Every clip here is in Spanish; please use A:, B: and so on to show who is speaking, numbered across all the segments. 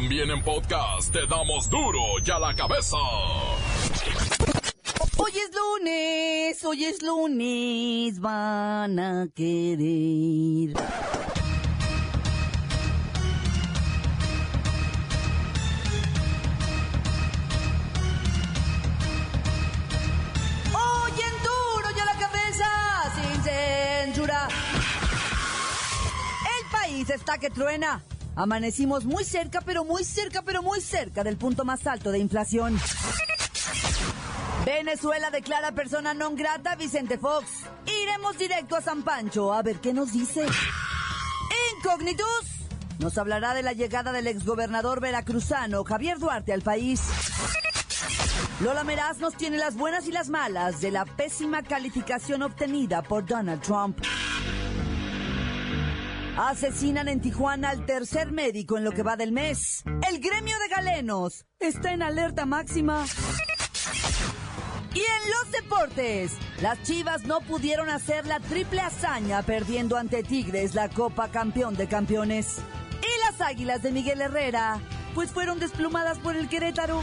A: También en podcast te damos duro y a la cabeza.
B: Hoy es lunes, hoy es lunes, van a querer. Hoy en duro y a la cabeza, sin censura. El país está que truena. Amanecimos muy cerca, pero muy cerca, pero muy cerca del punto más alto de inflación. Venezuela declara persona non grata a Vicente Fox. Iremos directo a San Pancho a ver qué nos dice. Incógnitus nos hablará de la llegada del exgobernador veracruzano Javier Duarte al país. Lola Meraz nos tiene las buenas y las malas de la pésima calificación obtenida por Donald Trump. Asesinan en Tijuana al tercer médico en lo que va del mes. El gremio de galenos está en alerta máxima. Y en los deportes, las Chivas no pudieron hacer la triple hazaña perdiendo ante Tigres la Copa Campeón de Campeones. Y las Águilas de Miguel Herrera, pues fueron desplumadas por el Querétaro.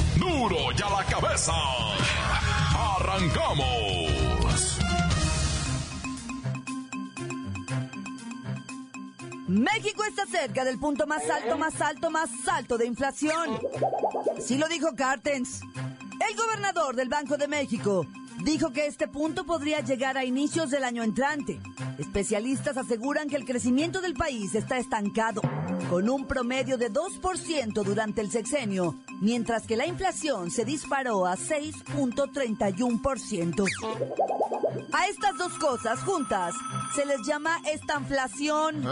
A: Y a la cabeza. Arrancamos.
B: México está cerca del punto más alto, más alto, más alto de inflación. Sí lo dijo Cartens. El gobernador del Banco de México dijo que este punto podría llegar a inicios del año entrante. Especialistas aseguran que el crecimiento del país está estancado, con un promedio de 2% durante el sexenio, mientras que la inflación se disparó a 6.31%. A estas dos cosas juntas se les llama estanflación.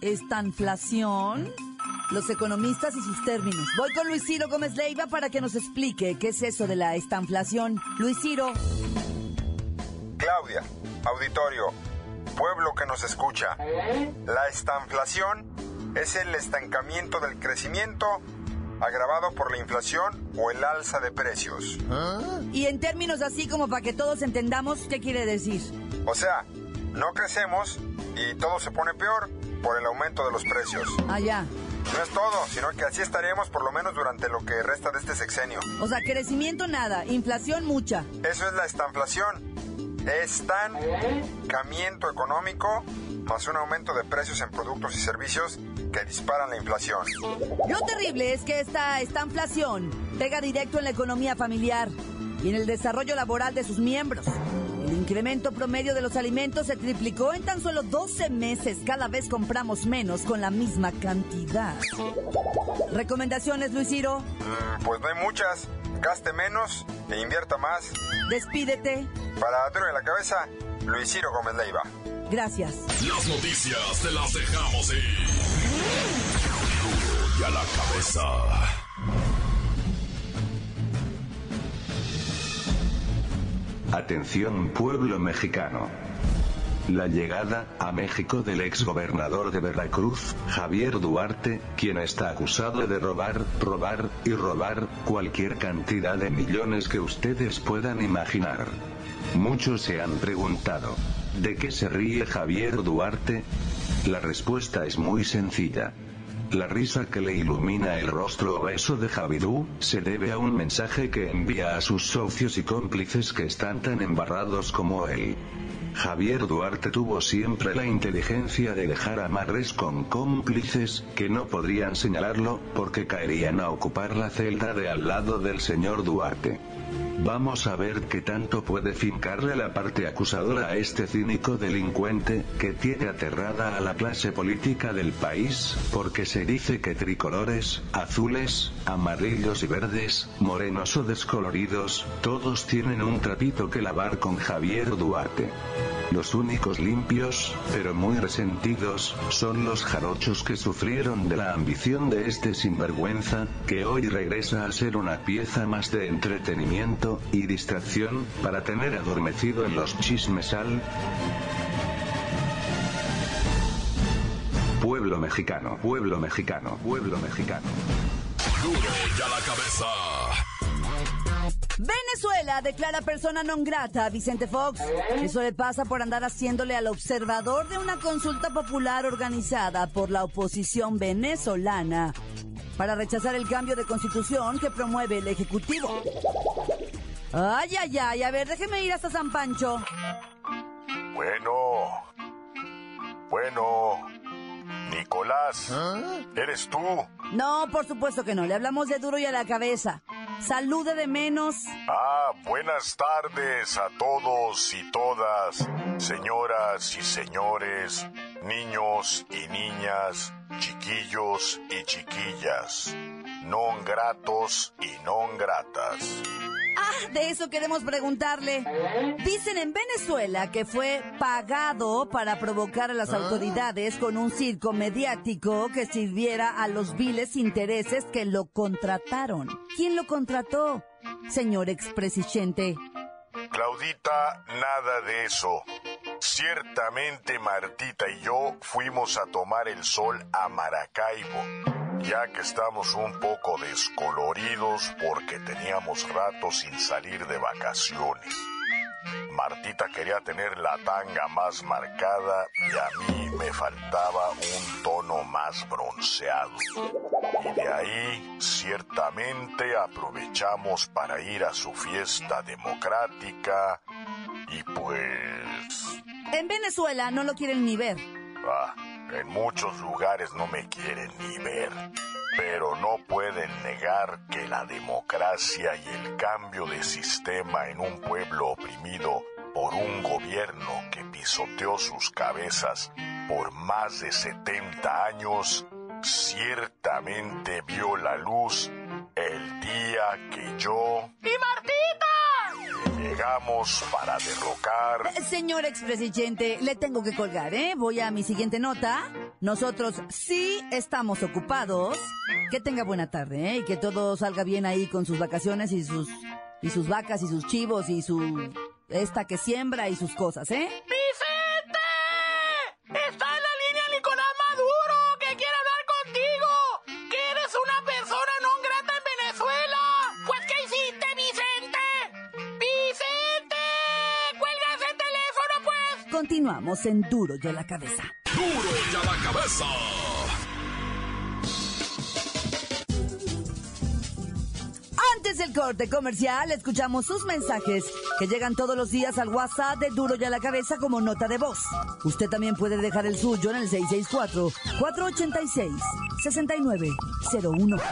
B: ¿Estanflación? Los economistas y sus términos. Voy con Luis Ciro Gómez Leiva para que nos explique qué es eso de la estanflación. Luis Ciro.
C: Claudia, auditorio, pueblo que nos escucha. La estanflación es el estancamiento del crecimiento agravado por la inflación o el alza de precios.
B: Y en términos así como para que todos entendamos qué quiere decir.
C: O sea, no crecemos y todo se pone peor por el aumento de los precios.
B: Ah, ya.
C: No es todo, sino que así estaremos por lo menos durante lo que resta de este sexenio.
B: O sea, crecimiento nada, inflación mucha.
C: Eso es la estanflación. Estancamiento económico más un aumento de precios en productos y servicios que disparan la inflación.
B: Lo terrible es que esta estanflación pega directo en la economía familiar y en el desarrollo laboral de sus miembros. El incremento promedio de los alimentos se triplicó en tan solo 12 meses. Cada vez compramos menos con la misma cantidad. ¿Recomendaciones, Luis Ciro?
C: Mm, pues no hay muchas. Gaste menos e invierta más.
B: Despídete.
C: Para Duro de la Cabeza, Luis Ciro Gómez Leiva.
B: Gracias.
A: Las noticias te las dejamos ir. Duro y a la cabeza.
D: Atención pueblo mexicano. La llegada a México del exgobernador de Veracruz, Javier Duarte, quien está acusado de robar, robar y robar cualquier cantidad de millones que ustedes puedan imaginar. Muchos se han preguntado, ¿de qué se ríe Javier Duarte? La respuesta es muy sencilla. La risa que le ilumina el rostro obeso de Javidú, se debe a un mensaje que envía a sus socios y cómplices que están tan embarrados como él. Javier Duarte tuvo siempre la inteligencia de dejar amarres con cómplices, que no podrían señalarlo, porque caerían a ocupar la celda de al lado del señor Duarte. Vamos a ver qué tanto puede fincarle la parte acusadora a este cínico delincuente, que tiene aterrada a la clase política del país, porque se dice que tricolores, azules, amarillos y verdes, morenos o descoloridos, todos tienen un trapito que lavar con Javier Duarte. Los únicos limpios, pero muy resentidos, son los jarochos que sufrieron de la ambición de este sinvergüenza, que hoy regresa a ser una pieza más de entretenimiento y distracción, para tener adormecido en los chismes al pueblo mexicano, pueblo mexicano, pueblo mexicano.
A: Duro ya la cabeza.
B: Venezuela declara persona non grata a Vicente Fox. Eso le pasa por andar haciéndole al observador de una consulta popular organizada por la oposición venezolana para rechazar el cambio de constitución que promueve el Ejecutivo. Ay, ay, ay, a ver, déjeme ir hasta San Pancho.
C: Bueno. Bueno. Nicolás. ¿Eres tú?
B: No, por supuesto que no, le hablamos de duro y a la cabeza. Salude de menos.
C: Ah, buenas tardes a todos y todas, señoras y señores, niños y niñas, chiquillos y chiquillas, non gratos y non gratas.
B: Ah, de eso queremos preguntarle. Dicen en Venezuela que fue pagado para provocar a las autoridades con un circo mediático que sirviera a los viles intereses que lo contrataron. ¿Quién lo contrató? Señor expresidente.
C: Claudita, nada de eso. Ciertamente Martita y yo fuimos a tomar el sol a Maracaibo, ya que estamos un poco descoloridos porque teníamos rato sin salir de vacaciones. Martita quería tener la tanga más marcada y a mí me faltaba un tono más bronceado. Y de ahí, ciertamente, aprovechamos para ir a su fiesta democrática y pues...
B: En Venezuela no lo quieren ni ver.
C: Ah, en muchos lugares no me quieren ni ver. Pero no pueden negar que la democracia y el cambio de sistema en un pueblo oprimido por un gobierno que pisoteó sus cabezas por más de 70 años, ciertamente vio la luz el día que yo...
E: ¡Y Martita!
C: Llegamos para derrocar...
B: Eh, Señor expresidente, le tengo que colgar, ¿eh? Voy a mi siguiente nota. Nosotros sí estamos ocupados. Que tenga buena tarde, ¿eh? Y que todo salga bien ahí con sus vacaciones y sus y sus vacas y sus chivos y su esta que siembra y sus cosas, ¿eh? Continuamos en Duro y a la cabeza.
A: Duro ya la cabeza.
B: Antes del corte comercial, escuchamos sus mensajes que llegan todos los días al WhatsApp de Duro y a la cabeza como nota de voz. Usted también puede dejar el suyo en el 664-486-6901.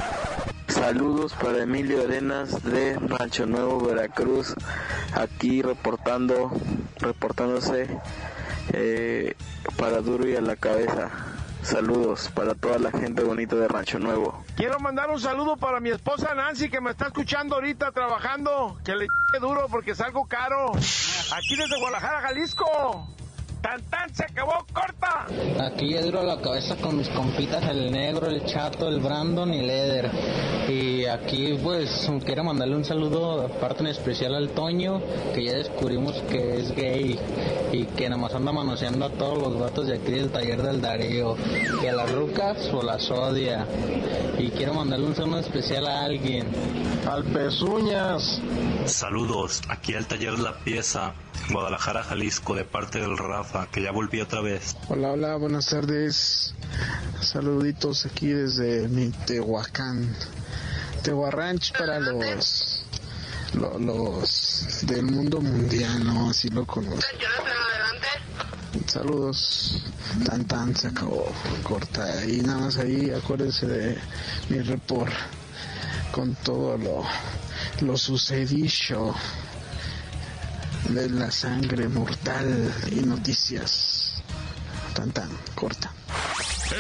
F: Saludos para Emilio Arenas de Rancho Nuevo, Veracruz, aquí reportando, reportándose eh, para Duro y a la cabeza. Saludos para toda la gente bonita de Rancho Nuevo.
G: Quiero mandar un saludo para mi esposa Nancy que me está escuchando ahorita trabajando. Que le duro porque es algo caro. Aquí desde Guadalajara, Jalisco. Tan tan se acabó corta.
H: Aquí ya duro la cabeza con mis compitas, el negro, el chato, el Brandon y el Eder. Y aquí pues quiero mandarle un saludo aparte en especial al Toño, que ya descubrimos que es gay y que nada más anda manoseando a todos los gatos de aquí del taller del Darío. Y a las rucas o las odia. Y quiero mandarle un saludo especial a alguien.
G: Al pezuñas.
I: Saludos, aquí al taller La Pieza, Guadalajara, Jalisco, de parte del Rafa, que ya volví otra vez.
J: Hola, hola, buenas tardes. Saluditos aquí desde mi Tehuacán. Tehuarranch para los, lo- los, del mundo mundial, ¿no? Así lo conozco. Saludos. Tan tan se acabó corta. Y nada más ahí acuérdense de mi report con todo lo lo sucedido de la sangre mortal y noticias tan tan corta.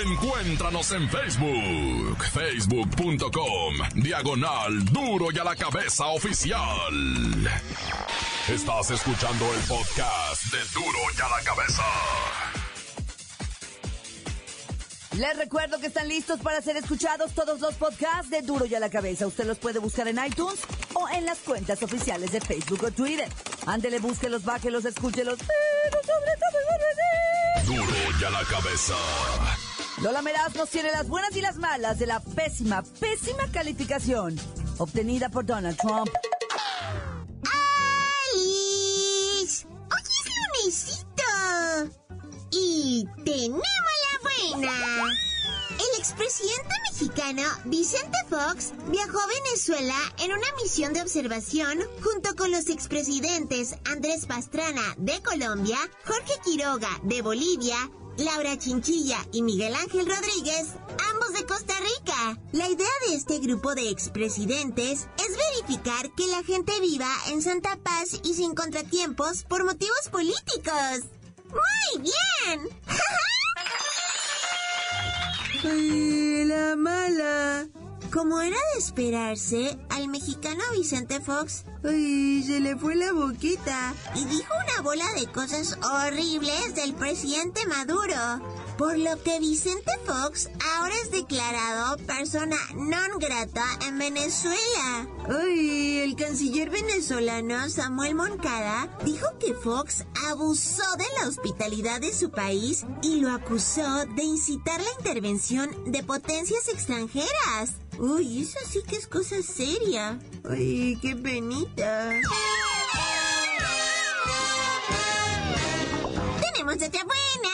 A: Encuéntranos en Facebook, facebook.com, diagonal duro y a la cabeza oficial. Estás escuchando el podcast de duro y a la cabeza.
B: Les recuerdo que están listos para ser escuchados todos los podcasts de Duro y a la Cabeza. Usted los puede buscar en iTunes o en las cuentas oficiales de Facebook o Twitter. Ándele, búsquelos, bájelos, escúchelos, pero sobre
A: todo Duro y a la Cabeza.
B: Lola Meraz nos tiene las buenas y las malas de la pésima, pésima calificación obtenida por Donald Trump.
K: ¡Alice! ¡Hoy es lunesito! Y tenemos la buena. El expresidente mexicano Vicente Fox viajó a Venezuela en una misión de observación junto con los expresidentes Andrés Pastrana de Colombia, Jorge Quiroga de Bolivia, Laura Chinchilla y Miguel Ángel Rodríguez, ambos de Costa Rica. La idea de este grupo de expresidentes es verificar que la gente viva en santa paz y sin contratiempos por motivos políticos. ¡Muy bien! ¡Ay, la mala! Como era de esperarse, al mexicano Vicente Fox, ¡ay, se le fue la boquita! Y dijo una bola de cosas horribles del presidente Maduro. Por lo que Vicente Fox ahora es declarado persona non grata en Venezuela. ¡Ay, el canciller venezolano Samuel Moncada dijo que Fox abusó de la hospitalidad de su país y lo acusó de incitar la intervención de potencias extranjeras. Uy, eso sí que es cosa seria. Ay, qué penita. Tenemos otra buena.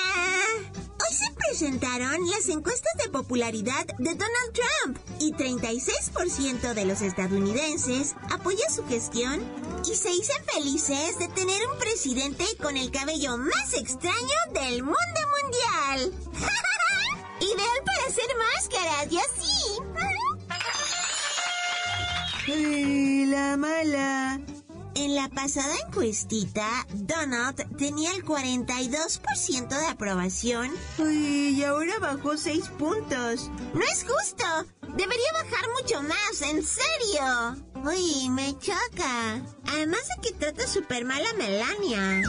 K: Presentaron las encuestas de popularidad de Donald Trump y 36% de los estadounidenses apoya su gestión y se dicen felices de tener un presidente con el cabello más extraño del mundo mundial. Ideal para hacer máscaras y así. La mala. En la pasada encuestita, Donald tenía el 42% de aprobación. Uy, y ahora bajó 6 puntos. No es justo. Debería bajar mucho más, en serio. Uy, me choca. Además de que trata súper mal a Melania.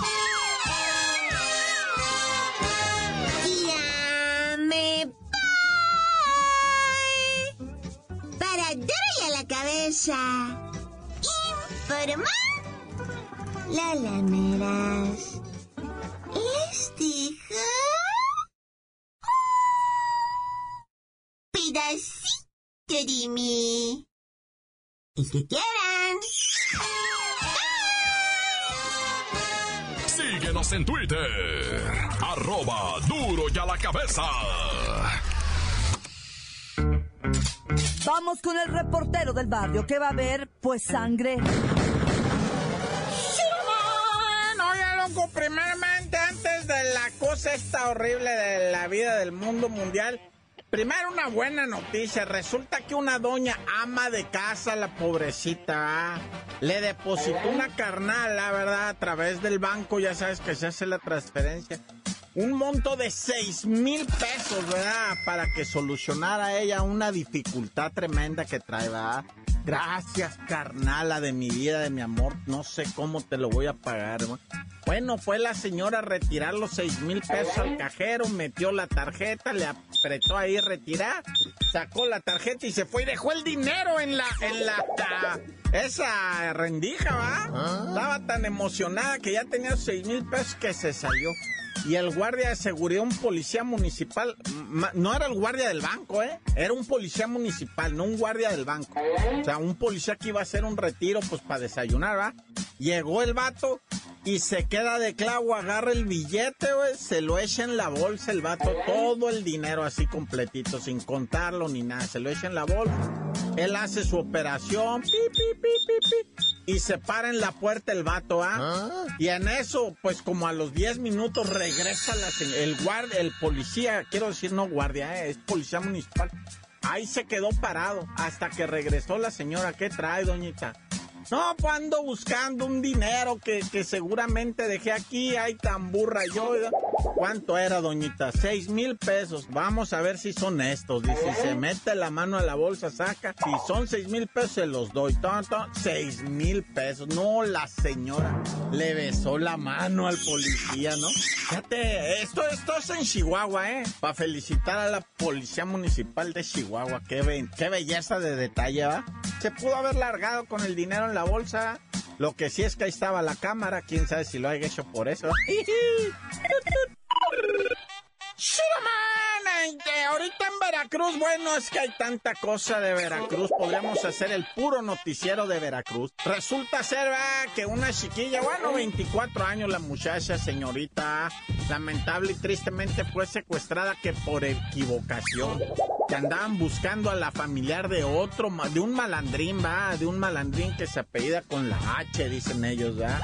K: Ya me voy. Para dar a la cabeza. Informó. La lameras. Les dijo. Pedacito de mí. El que quieran.
A: Síguenos en Twitter. Arroba duro y a la cabeza.
B: Vamos con el reportero del barrio que va a ver, pues, sangre.
L: Primeramente, antes de la cosa esta horrible de la vida del mundo mundial, primero una buena noticia. Resulta que una doña ama de casa, la pobrecita, ¿ah? le depositó una carnal, la verdad, a través del banco, ya sabes que se hace la transferencia. Un monto de 6 mil pesos, ¿verdad? Para que solucionara ella una dificultad tremenda que trae. Gracias, carnala de mi vida, de mi amor. No sé cómo te lo voy a pagar. Bueno, fue la señora a retirar los 6 mil pesos al cajero, metió la tarjeta, le apretó ahí retirar, sacó la tarjeta y se fue y dejó el dinero en la, en la, ta- esa rendija, ¿va? Estaba tan emocionada que ya tenía 6 mil pesos que se salió. Y el guardia de seguridad, un policía municipal, no era el guardia del banco, ¿eh? Era un policía municipal, no un guardia del banco. O sea, un policía que iba a hacer un retiro, pues, para desayunar, ¿va? Llegó el vato y se queda de clavo, agarra el billete, se lo echa en la bolsa el vato, todo el dinero así completito, sin contarlo ni nada, se lo echa en la bolsa. Él hace su operación, pi, pi, pi, pi, pi, y se para en la puerta el vato, ¿ah? Y en eso, pues como a los 10 minutos regresa la el guardia, el policía, quiero decir no guardia, eh, es policía municipal. Ahí se quedó parado hasta que regresó la señora. ¿Qué trae, doñita? No, pues ando buscando un dinero que, que seguramente dejé aquí, ay, tan burra yo. ¿Cuánto era, doñita? Seis mil pesos. Vamos a ver si son estos. Dice, se mete la mano a la bolsa, saca. Si son seis mil pesos, se los doy. Tonto, seis mil pesos. No, la señora le besó la mano al policía, ¿no? Fíjate, esto, esto es en Chihuahua, ¿eh? Para felicitar a la policía municipal de Chihuahua. Qué, qué belleza de detalle, ¿va? Se pudo haber largado con el dinero en la bolsa. Lo que sí es que ahí estaba la cámara. Quién sabe si lo haya hecho por eso. Ahorita en Veracruz, bueno, es que hay tanta cosa de Veracruz, podríamos hacer el puro noticiero de Veracruz. Resulta ser, va, que una chiquilla, bueno, 24 años la muchacha, señorita, lamentable y tristemente fue secuestrada que por equivocación. Que andaban buscando a la familiar de otro, de un malandrín, va, de un malandrín que se apellida con la H, dicen ellos, va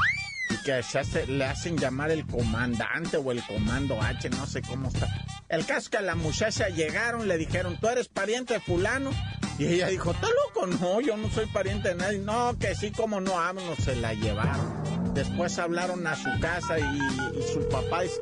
L: y que se le hacen llamar el comandante o el comando H, no sé cómo está. El caso que a la muchacha llegaron, le dijeron, ¿tú eres pariente de fulano? Y ella dijo, ¿está loco? No, yo no soy pariente de nadie. No, que sí, como no, vámonos, se la llevaron. Después hablaron a su casa y, y su papá dice,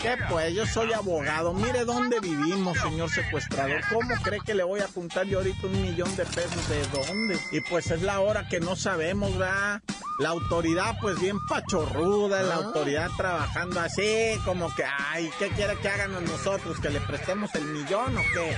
L: ¿qué pues? Yo soy abogado, mire dónde vivimos, señor secuestrador. ¿Cómo cree que le voy a apuntar yo ahorita un millón de pesos? ¿De dónde? Y pues es la hora que no sabemos, ¿verdad? La autoridad pues bien pachorruda, la autoridad trabajando así, como que, ay, ¿qué quiere que hagan nosotros? ¿Que le prestemos el millón o qué?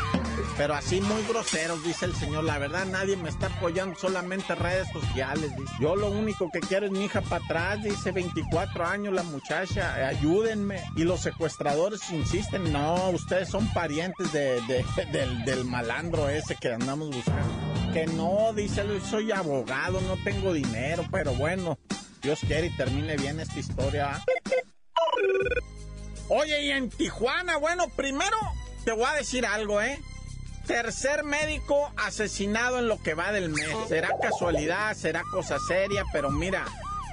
L: Pero así muy groseros, dice el señor. La verdad, nadie me está apoyando, solamente redes sociales. dice. Yo lo único que quiero es mi hija para atrás, dice 24 años la muchacha, ayúdenme. Y los secuestradores insisten, no, ustedes son parientes de, de- del, del malandro ese que andamos buscando. Que no, dice, soy abogado, no tengo dinero, pero bueno, Dios quiere y termine bien esta historia. Oye, y en Tijuana, bueno, primero te voy a decir algo, ¿eh? Tercer médico asesinado en lo que va del mes. Será casualidad, será cosa seria, pero mira,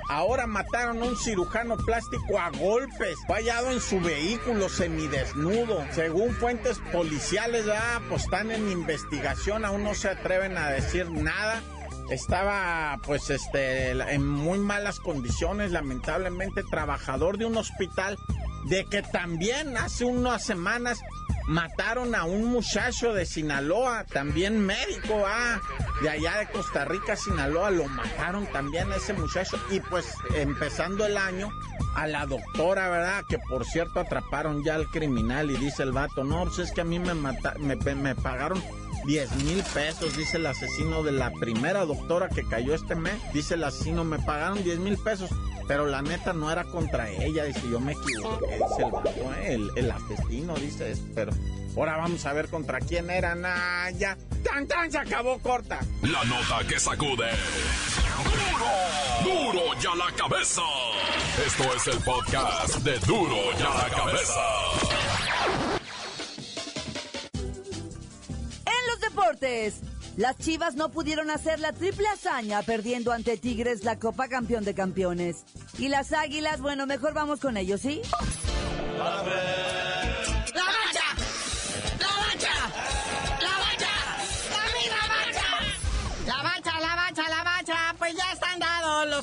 L: ahora mataron a un cirujano plástico a golpes, fallado en su vehículo semidesnudo. Según fuentes policiales, ah, pues están en investigación, aún no se atreven a decir nada. Estaba, pues, este, en muy malas condiciones, lamentablemente, trabajador de un hospital, de que también hace unas semanas mataron a un muchacho de Sinaloa, también médico, ah, de allá de Costa Rica, Sinaloa, lo mataron también a ese muchacho. Y pues, empezando el año, a la doctora, ¿verdad? Que por cierto atraparon ya al criminal y dice el vato, no, pues es que a mí me, me, me pagaron 10 mil pesos, dice el asesino de la primera doctora que cayó este mes. Dice el asesino, me pagaron 10 mil pesos, pero la neta no era contra ella. Dice, yo me equivoqué, dice el vato, ¿eh? el, el asesino, dice eso, pero ahora vamos a ver contra quién era. Nah, ya, tan tan se acabó corta.
A: La nota que sacude. ¡Duro! ¡Duro ya la cabeza! Esto es el podcast de Duro ya la cabeza.
B: En los deportes, las Chivas no pudieron hacer la triple hazaña perdiendo ante Tigres la Copa Campeón de Campeones. Y las Águilas, bueno, mejor vamos con ellos, ¿sí?
E: ¡La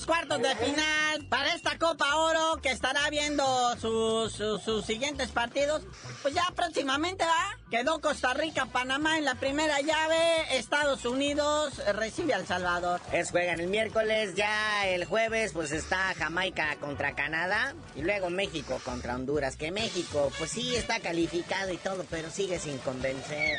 M: los cuartos de final para esta Copa Oro que estará viendo sus, sus, siguientes partidos. Pues ya próximamente va. Quedó Costa Rica, Panamá en la primera llave. Estados Unidos recibe al Salvador.
N: Es juegan el miércoles, ya el jueves pues está Jamaica contra Canadá y luego México contra Honduras, que México pues sí está calificado y todo, pero sigue sin convencer.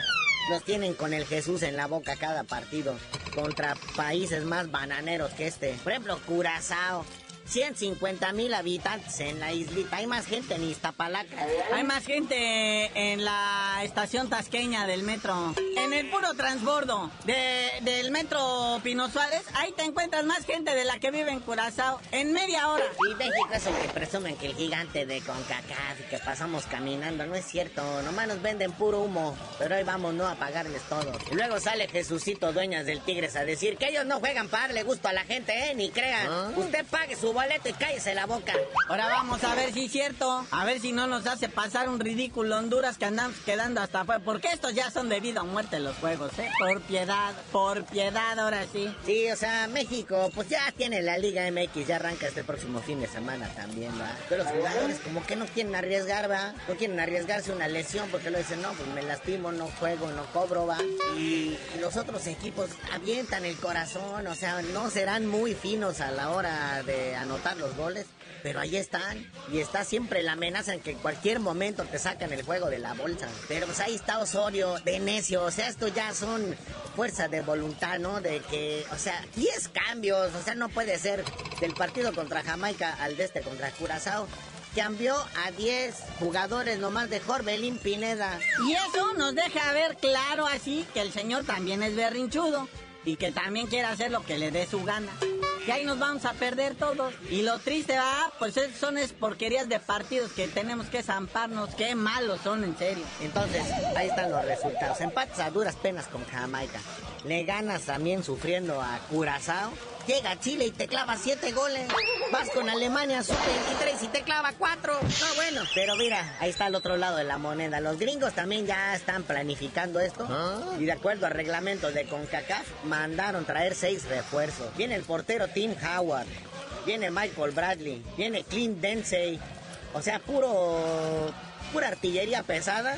N: Los tienen con el Jesús en la boca cada partido contra países más bananeros que este. Por ejemplo, Curazao. 150 mil habitantes en la islita. Hay más gente en Iztapalaca.
M: Hay más gente en la estación tasqueña del metro. En el puro transbordo de- del metro Pino Suárez, ahí te encuentras más gente de la que vive en Curazao en media hora.
N: Y México es el que presumen que el gigante de CONCACAF y que pasamos caminando. No es cierto, nomás nos venden puro humo. Pero hoy vamos no a pagarles todo. Y luego sale Jesucito, dueñas del Tigres, a decir que ellos no juegan para darle gusto a la gente, ¿eh? Ni crean. Usted pague su boleto y cállese la boca.
M: Ahora vamos a ver si es cierto. A ver si no nos hace pasar un ridículo Honduras que andamos quedando hasta afuera. Porque estos ya son de vida o muerte los juegos, ¿eh? Por piedad, por piedad, ahora sí.
N: Sí, o sea, México, pues ya tiene la Liga MX, ya arranca este próximo fin de semana también, ¿va? Pero los jugadores como que no quieren arriesgar, ¿va? No quieren arriesgarse una lesión porque lo dicen, no, pues me lastimo, no juego, no cobro, ¿va? Y los otros equipos avientan el corazón, o sea, no serán muy finos a la hora de anotar los goles, pero ahí están. Y está siempre la amenaza en que en cualquier momento te sacan el juego de la bolsa. Pero pues ahí está Osorio, de necio, o sea, esto ya son fuerza de voluntad, ¿no? De que, o sea, 10 cambios, o sea, no puede ser del partido contra Jamaica al de este contra Curazao cambió a 10 jugadores nomás de Jorbelín Pineda.
M: Y eso nos deja ver claro así que el señor también es berrinchudo y que también quiere hacer lo que le dé su gana. Y ahí nos vamos a perder todos. Y lo triste va, pues son es porquerías de partidos que tenemos que zamparnos. Qué malos son, en serio.
N: Entonces, ahí están los resultados. Empates a duras penas con Jamaica. Le ganas también sufriendo a Curazao Llega Chile y te clava siete goles. Vas con Alemania sub-23 y te clava cuatro. No, bueno. Pero mira, ahí está el otro lado de la moneda. Los gringos también ya están planificando esto. ¿Ah? Y de acuerdo al reglamento de CONCACAF, mandaron traer seis refuerzos. Viene el portero Tim Howard. Viene Michael Bradley. Viene Clint Densey. O sea, puro... Pura artillería pesada.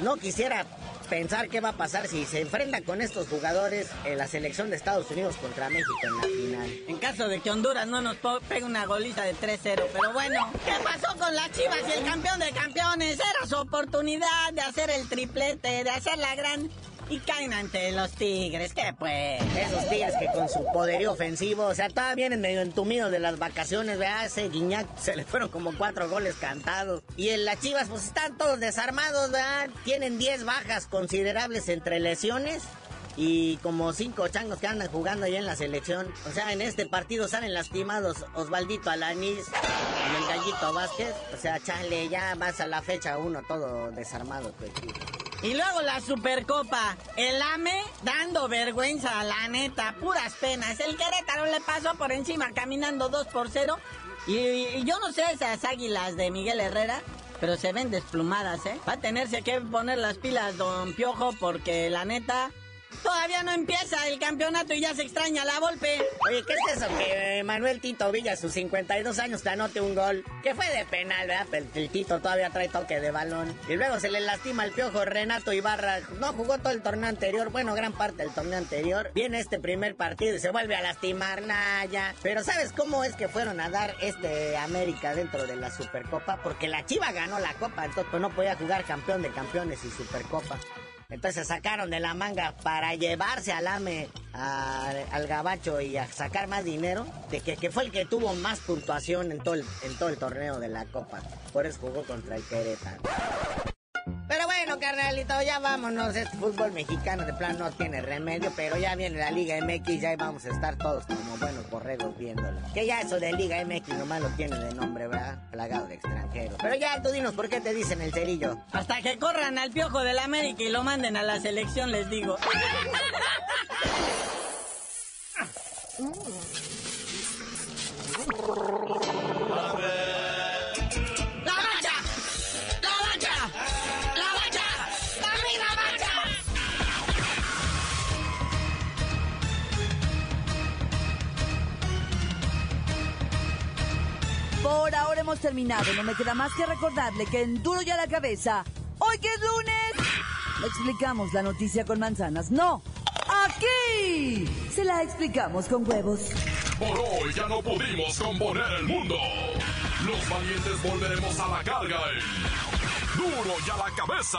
N: No quisiera pensar qué va a pasar si se enfrenta con estos jugadores en la selección de Estados Unidos contra México en la final.
M: En caso de que Honduras no nos pegue una golita de 3-0. Pero bueno, ¿qué pasó con las Chivas y el campeón de campeones? Era su oportunidad de hacer el triplete, de hacer la gran y caen ante los Tigres, ¿qué pues?
N: Esos Tigres que con su poderío ofensivo, o sea, todavía vienen medio entumidos de las vacaciones, vea, ese Guiñac se le fueron como cuatro goles cantados. Y en las Chivas, pues están todos desarmados, ¿verdad? Tienen 10 bajas considerables entre lesiones y como cinco changos que andan jugando ahí en la selección. O sea, en este partido salen lastimados Osvaldito Alanis y el Gallito Vázquez. O sea, chale, ya vas a la fecha uno todo desarmado, pues.
M: Y luego la Supercopa. El AME dando vergüenza, la neta. Puras penas. El Querétaro le pasó por encima caminando 2 por 0. Y, yo no sé esas águilas de Miguel Herrera. Pero se ven desplumadas, ¿eh? Va a tenerse que poner las pilas, don Piojo, porque la neta, Todavía no empieza el campeonato y ya se extraña la golpe.
N: Oye, ¿qué es eso? Que Manuel Tito Villa, a sus 52 años, te anote un gol. Que fue de penal, ¿verdad? El Tito todavía trae toque de balón. Y luego se le lastima el piojo Renato Ibarra. No jugó todo el torneo anterior, bueno, gran parte del torneo anterior. Viene este primer partido y se vuelve a lastimar Naya. Pero ¿sabes cómo es que fueron a dar este América dentro de la Supercopa? Porque la Chiva ganó la Copa, entonces pues, no podía jugar campeón de campeones y Supercopa. Entonces sacaron de la manga para llevarse al AME al gabacho y a sacar más dinero, de que, que, fue el que tuvo más puntuación en todo, el, en todo el torneo de la Copa. Por eso jugó contra el Querétaro. Carnalito, ya vámonos. Este fútbol mexicano de plan no tiene remedio, pero ya viene la Liga MX, ya vamos a estar todos como buenos borregos viéndolo. Que ya eso de Liga MX nomás lo tiene de nombre, ¿verdad? Plagado de extranjeros. Pero ya tú dinos por qué te dicen el cerillo.
M: Hasta que corran al piojo del América y lo manden a la selección, les digo.
B: Por ahora hemos terminado. No me queda más que recordarle que en Duro ya la cabeza, hoy que es lunes, explicamos la noticia con manzanas. No, aquí se la explicamos con huevos.
A: Por hoy ya no pudimos componer el mundo. Los valientes volveremos a la carga. Duro ya la cabeza.